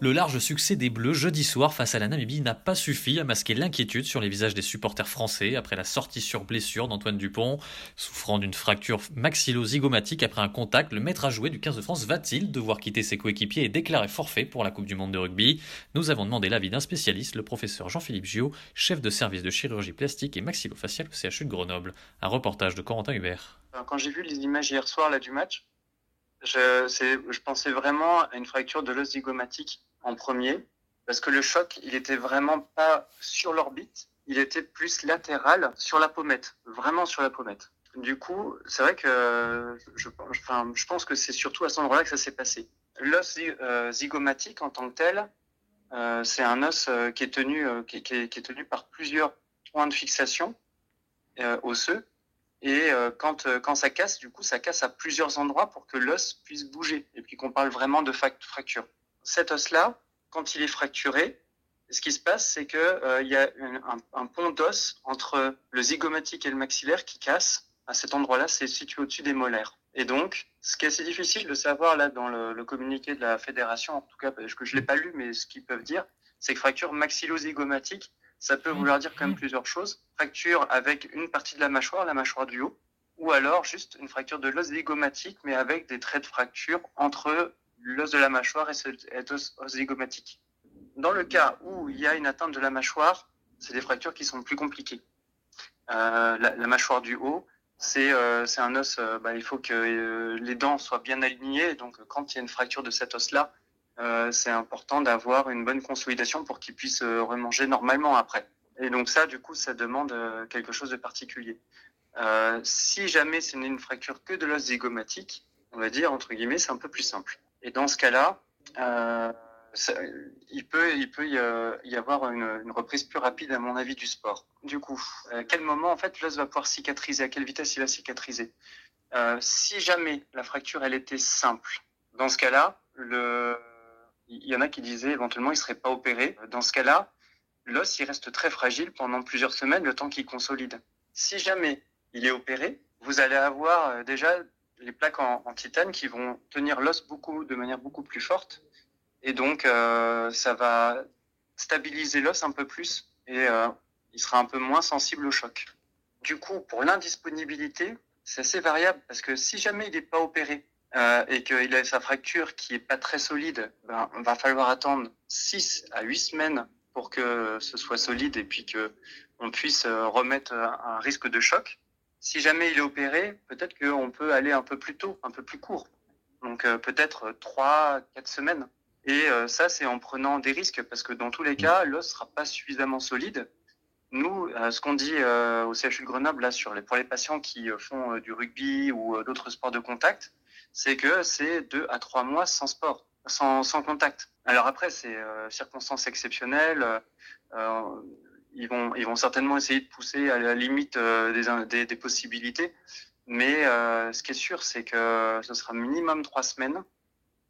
Le large succès des Bleus jeudi soir face à la Namibie n'a pas suffi à masquer l'inquiétude sur les visages des supporters français après la sortie sur blessure d'Antoine Dupont. Souffrant d'une fracture maxillo-zygomatique après un contact, le maître à jouer du 15 de France va-t-il devoir quitter ses coéquipiers et déclarer forfait pour la Coupe du Monde de rugby? Nous avons demandé l'avis d'un spécialiste, le professeur Jean-Philippe Gio, chef de service de chirurgie plastique et maxillofaciale au CHU de Grenoble. Un reportage de Corentin Hubert. Quand j'ai vu les images hier soir du match, je, je pensais vraiment à une fracture de l'os zygomatique en premier, parce que le choc, il était vraiment pas sur l'orbite, il était plus latéral sur la pommette, vraiment sur la pommette. Du coup, c'est vrai que je, pense que c'est surtout à cet endroit-là que ça s'est passé. L'os euh, zygomatique en tant que tel, euh, c'est un os euh, qui est tenu, qui, est, tenu par plusieurs points de fixation osseux. Et quand, quand ça casse, du coup, ça casse à plusieurs endroits pour que l'os puisse bouger et puis qu'on parle vraiment de fracture cet os-là, quand il est fracturé, ce qui se passe, c'est qu'il euh, y a un, pont d'os entre le zygomatique et le maxillaire qui casse. À cet endroit-là, c'est situé au-dessus des molaires. Et donc, ce qui est assez difficile de savoir là dans le, communiqué de la fédération, en tout cas parce que je l'ai pas lu, mais ce qu'ils peuvent dire, c'est que fracture maxillo-zygomatique, ça peut vouloir dire quand même plusieurs choses. Fracture avec une partie de la mâchoire, la mâchoire du haut, ou alors juste une fracture de l'os zygomatique, mais avec des traits de fracture entre l'os de la mâchoire est os zygomatique. Dans le cas où il y a une atteinte de la mâchoire, c'est des fractures qui sont plus compliquées. Euh, la, mâchoire du haut, c'est euh, un os, euh, bah, il faut que les dents soient bien alignées. Donc, quand il y a une fracture de cet os-là, c'est important d'avoir une bonne consolidation pour qu'il puisse remanger normalement après. Et donc ça, du coup, ça demande quelque chose de particulier. si jamais ce n'est une fracture que de l'os zygomatique, on va dire, entre guillemets, c'est un peu plus simple. Et dans ce cas-là, euh, il peut, il peut y, avoir une, reprise plus rapide, à mon avis, du sport. Du coup, à quel moment, en fait, l'os va pouvoir cicatriser? À quelle vitesse il va cicatriser? Euh, Si jamais la fracture, elle était simple, dans ce cas-là, le... il y en a qui disaient éventuellement il ne serait pas opéré. Dans ce cas-là, l'os, il reste très fragile pendant plusieurs semaines, le temps qu'il consolide. Si jamais il est opéré, vous allez avoir euh, déjà les plaques en, titane qui vont tenir l'os beaucoup de manière beaucoup plus forte et donc euh, ça va stabiliser l'os un peu plus et euh, il sera un peu moins sensible au choc. Du coup, pour l'indisponibilité, c'est assez variable parce que si jamais il n'est pas opéré euh, et qu'il a sa fracture qui est pas très solide, ben, va falloir attendre 6 à 8 semaines pour que ce soit solide et puis que on puisse remettre un risque de choc si jamais il est opéré, peut-être qu'on peut aller un peu plus tôt, un peu plus court. Donc euh, peut-être trois, quatre semaines. Et euh, ça, c'est en prenant des risques, parce que dans tous les cas, l'os sera pas suffisamment solide. Nous, euh, ce qu'on dit au CHU de Grenoble, là, sur pour les patients qui font du rugby ou d'autres sports de contact, c'est que c'est deux à trois mois sans sport, sans, sans contact. Alors après, c'est circonstances exceptionnelles ils vont, ils vont certainement essayer de pousser à la limite euh, des, des, possibilités. Mais euh, ce qui est sûr, c'est que ce sera minimum trois semaines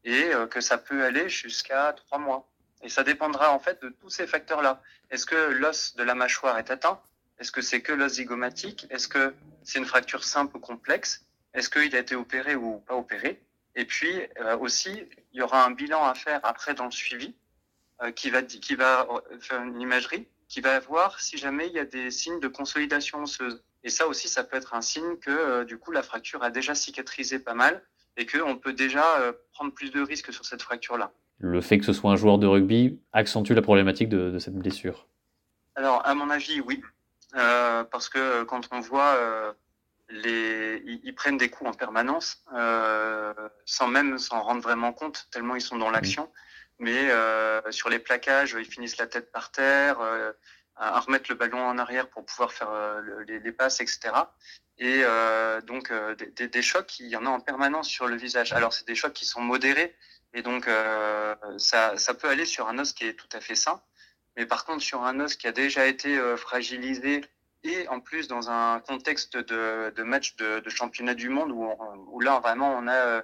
et euh, que ça peut aller jusqu'à trois mois. Et ça dépendra en fait de tous ces facteurs-là. Est-ce que l'os de la mâchoire est atteint? Est-ce que c'est que l'os zygomatique? Est-ce que c'est une fracture simple ou complexe? Est-ce qu'il a été opéré ou pas opéré Et puis aussi, il y aura un bilan à faire après dans le suivi qui va qui va faire une imagerie qui va voir si jamais il y a des signes de consolidation osseuse. Et ça aussi, ça peut être un signe que euh, du coup la fracture a déjà cicatrisé pas mal et qu'on peut déjà euh, prendre plus de risques sur cette fracture-là. Le fait que ce soit un joueur de rugby accentue la problématique de, cette blessure Alors, à mon avis, oui. Euh, parce que quand on voit les, ils, prennent des coups en permanence, sans même s'en rendre vraiment compte, tellement ils sont dans l'action mais euh, sur les plaquages, ils finissent la tête par terre. Euh, à, remettre le ballon en arrière pour pouvoir faire les, passes, etc. Et donc des, des, chocs, il y en a en permanence sur le visage. Alors c'est des chocs qui sont modérés, et donc ça, ça peut aller sur un os qui est tout à fait sain. Mais par contre, sur un os qui a déjà été fragilisé et en plus dans un contexte de, de match de, de, championnat du monde où, où, là vraiment on a euh,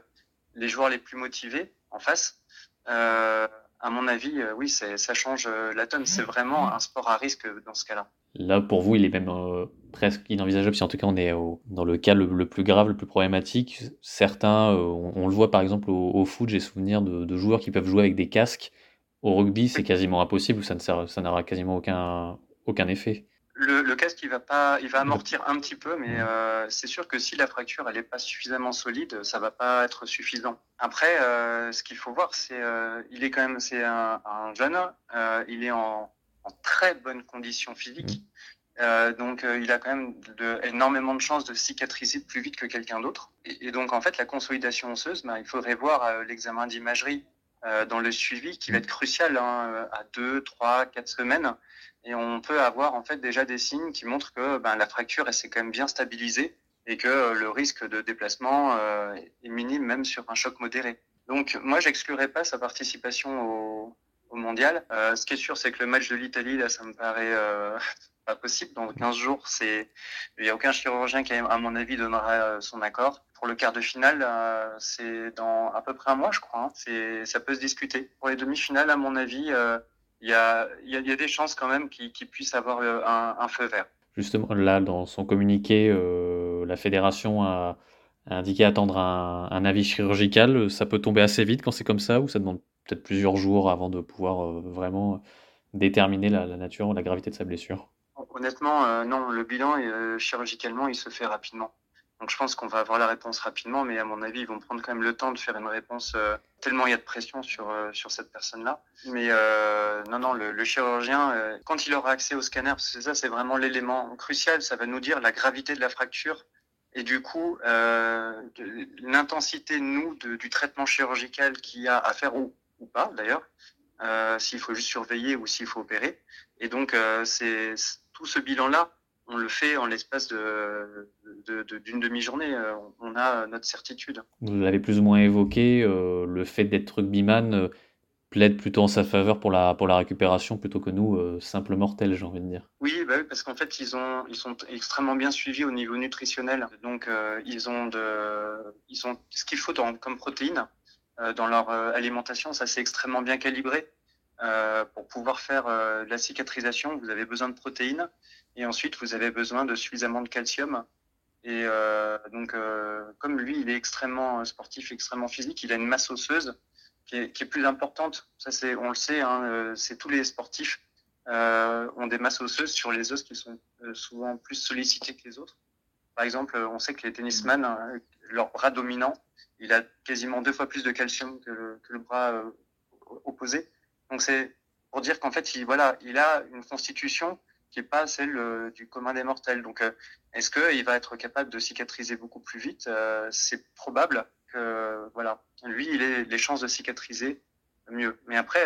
les joueurs les plus motivés en face. Euh, à mon avis, euh, oui, ça change la tonne. C'est vraiment un sport à risque dans ce cas-là. Là, pour vous, il est même presque inenvisageable si en tout cas on est dans le cas le, plus grave, le plus problématique. Certains, on, le voit par exemple au, au foot, j'ai souvenir de, de, joueurs qui peuvent jouer avec des casques. Au rugby, c'est quasiment impossible, ça n'aura quasiment aucun, aucun effet le, casque il va pas, il va amortir un petit peu, mais euh, c'est sûr que si la fracture elle est pas suffisamment solide, ça va pas être suffisant. Après, euh, ce qu'il faut voir, c'est, euh, il est quand même, c'est un, un, jeune, il est en, en, très bonne condition physique, mmh. donc il a quand même de, énormément de chances de cicatriser plus vite que quelqu'un d'autre. Et, donc en fait, la consolidation osseuse, ben, il faudrait voir l'examen d'imagerie dans le suivi qui va être crucial hein, à deux, trois, quatre semaines et on peut avoir en fait déjà des signes qui montrent que ben, la fracture s'est quand même bien stabilisée et que euh, le risque de déplacement euh, est minime même sur un choc modéré. Donc moi j'exclurais pas sa participation au, mondial. Euh, ce qui est sûr c'est que le match de l'Italie là ça me paraît euh, pas possible. Dans 15 jours il y a aucun chirurgien qui à mon avis donnera euh, son accord. Pour le quart de finale c'est dans à peu près un mois je crois. Hein. Ça peut se discuter. Pour les demi-finales à mon avis il y a, des chances quand même qu'il qu puisse avoir un, feu vert. Justement, là, dans son communiqué, la fédération a, indiqué attendre un, avis chirurgical. Ça peut tomber assez vite quand c'est comme ça, ou ça demande peut-être plusieurs jours avant de pouvoir euh, vraiment déterminer la, nature, la gravité de sa blessure? Honnêtement, euh, non, le bilan, euh, chirurgicalement, il se fait rapidement. Donc je pense qu'on va avoir la réponse rapidement, mais à mon avis, ils vont prendre quand même le temps de faire une réponse tellement il y a de pression sur sur cette personne-là. Mais non, non, le, le chirurgien, quand il aura accès au scanner, parce que ça c'est vraiment l'élément crucial, ça va nous dire la gravité de la fracture et du coup euh, l'intensité nous du traitement chirurgical qu'il y a à faire ou, ou pas d'ailleurs, s'il faut juste surveiller ou s'il faut opérer. Et donc c'est tout ce bilan-là on le fait en l'espace d'une de, de, demi-journée. Euh, on a notre certitude. Vous l'avez plus ou moins évoqué, euh, le fait d'être rugbyman euh, plaide plutôt en sa faveur pour la, pour la récupération plutôt que nous, euh, simples mortels, j'ai envie de dire. Oui, bah oui parce qu'en fait, ils, ont, ils sont extrêmement bien suivis au niveau nutritionnel. Donc, euh, ils ont, de, ils ont ce qu'il faut dans, comme protéines euh, dans leur alimentation. Ça, c'est extrêmement bien calibré. pour pouvoir faire la cicatrisation, vous avez besoin de protéines. Et ensuite, vous avez besoin de suffisamment de calcium. Et euh, donc, euh, comme lui, il est extrêmement sportif, extrêmement physique, il a une masse osseuse qui est, qui est plus importante. Ça, c'est, on le sait, hein, euh, c'est tous les sportifs euh, ont des masses osseuses sur les os qui sont euh, souvent plus sollicités que les autres. Par exemple, on sait que les tennisman, hein, leur bras dominant, il a quasiment deux fois plus de calcium que le, que le bras euh, opposé. Donc, c'est pour dire qu'en fait, il, voilà, il a une constitution qui n'est pas celle euh, du commun des mortels. Donc, euh, est-ce qu'il va être capable de cicatriser beaucoup plus vite? C'est probable voilà, lui, il ait les chances de cicatriser mieux. Mais après,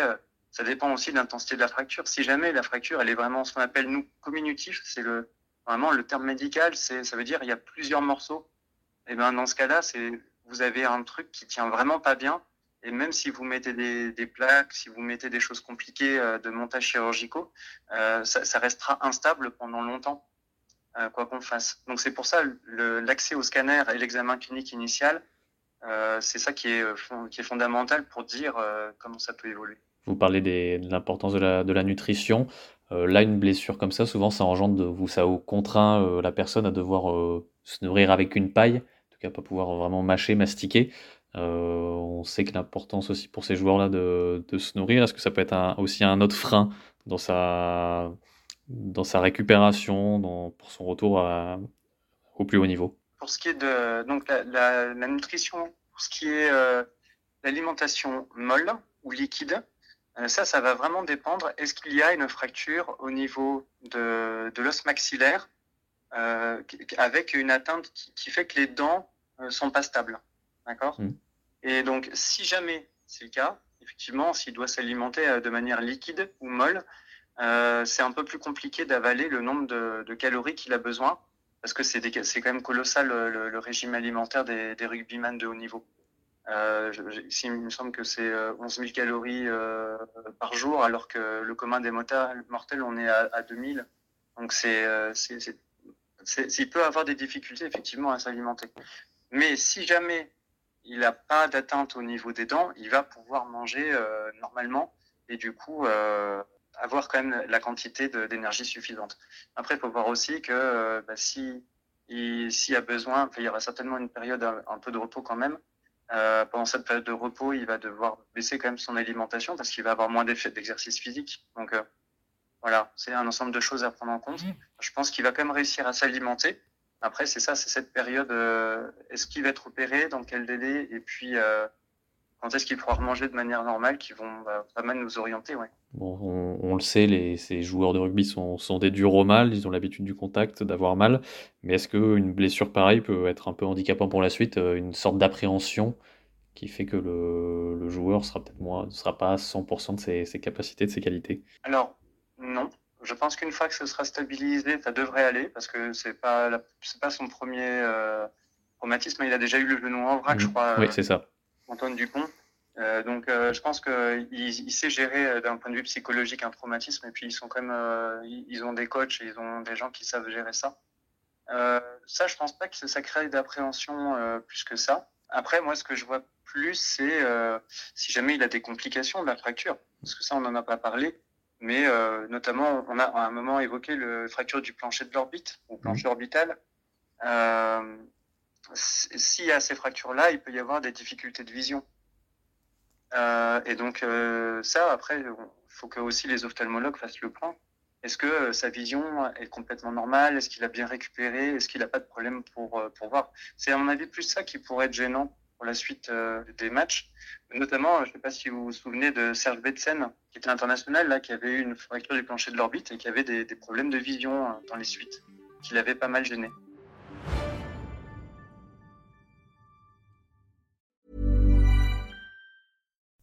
ça dépend aussi de l'intensité de la fracture. Si jamais la fracture, elle est vraiment ce qu'on appelle, nous, communitif, c'est le, vraiment le terme médical, c'est, ça veut dire il y a plusieurs morceaux. Et ben, dans ce cas-là, c'est, vous avez un truc qui tient vraiment pas bien et même si vous mettez des, plaques, si vous mettez des choses compliquées euh, de montage chirurgicaux, euh, ça, restera instable pendant longtemps, euh, quoi qu'on fasse. Donc c'est pour ça l'accès au scanner et l'examen clinique initial, euh, c'est ça qui est, qui est fondamental pour dire euh, comment ça peut évoluer. Vous parlez de l'importance de la, nutrition. Euh, là, une blessure comme ça, souvent, ça engendre, ça contraint la personne à devoir se nourrir avec une paille, en tout cas pas pouvoir vraiment mâcher, mastiquer. Euh, on sait que l'importance aussi pour ces joueurs-là de, se nourrir, est-ce que ça peut être aussi un autre frein dans sa, récupération, pour son retour au plus haut niveau? Pour ce qui est de donc la, la, la nutrition, pour ce qui est euh, l'alimentation molle ou liquide, euh, ça, ça va vraiment dépendre. Est-ce qu'il y a une fracture au niveau de, de l'os maxillaire euh, avec une atteinte qui, qui, fait que les dents sont pas stables D'accord? Mmh. Et donc, si jamais c'est le cas, effectivement, s'il doit s'alimenter de manière liquide ou molle, c'est un peu plus compliqué d'avaler le nombre de, calories qu'il a besoin parce que c'est quand même colossal le, régime alimentaire des, des de haut niveau. Euh, il me semble que c'est 11 000 calories par jour, alors que le commun des mortels, on est à, à 2000. Donc c'est, il peut avoir des difficultés effectivement à s'alimenter. Mais si jamais il n'a pas d'atteinte au niveau des dents, il va pouvoir manger euh, normalement et du coup euh, avoir quand même la quantité d'énergie suffisante. Après, il faut voir aussi que euh, bah, si s'il y a besoin, il y aura certainement une période un, peu de repos quand même. pendant cette période de repos, il va devoir baisser quand même son alimentation parce qu'il va avoir moins d'effets d'exercice physique. Donc voilà, c'est un ensemble de choses à prendre en compte. Mmh. Je pense qu'il va quand même réussir à s'alimenter. Après, c'est ça, c'est cette période. Euh, est-ce qu'il va être opéré Dans quel délai Et puis, euh, quand est-ce qu'il pourra manger de manière normale qui vont bah, pas mal nous orienter ouais. Bon, on, le sait, les, ces joueurs de rugby sont, sont des durs au mal, ils ont l'habitude du contact, d'avoir mal. Mais est-ce qu'une blessure pareille peut être un peu handicapant pour la suite euh, Une sorte d'appréhension qui fait que le, le joueur sera peut-être moins, ne sera pas à 100% de ses, ses, capacités, de ses qualités? Alors, non. Je pense qu'une fois que ce sera stabilisé, ça devrait aller parce que pas c'est pas son premier euh, traumatisme. Il a déjà eu le genou en vrac, je mmh. crois. Oui, c'est ça. Antoine Dupont. Euh, donc, euh, je pense qu'il il sait gérer d'un point de vue psychologique un traumatisme. Et puis, ils sont quand même, ils ont des coachs et ils ont des gens qui savent gérer ça. ça, je pense pas que ça crée d'appréhension plus que ça. Après, moi, ce que je vois plus, c'est si jamais il a des complications de la fracture, parce que ça, on n'en a pas parlé mais euh, notamment, on a à un moment évoqué le fracture du plancher de l'orbite, ou plancher mmh. orbital. Euh, S'il y a ces fractures-là, il peut y avoir des difficultés de vision. Euh, et donc euh, ça, après, il faut que aussi les ophtalmologues fassent le point. Est-ce que euh, sa vision est complètement normale? Est-ce qu'il a bien récupéré? Est-ce qu'il n'a pas de problème pour, pour voir? C'est à mon avis plus ça qui pourrait être gênant pour la suite des matchs. Notamment, je ne sais pas si vous vous souvenez de Serge Betsen, qui était international, là, qui avait eu une fracture du plancher de l'orbite et qui avait des, des problèmes de vision euh, dans les suites, qui l'avait pas mal gêné.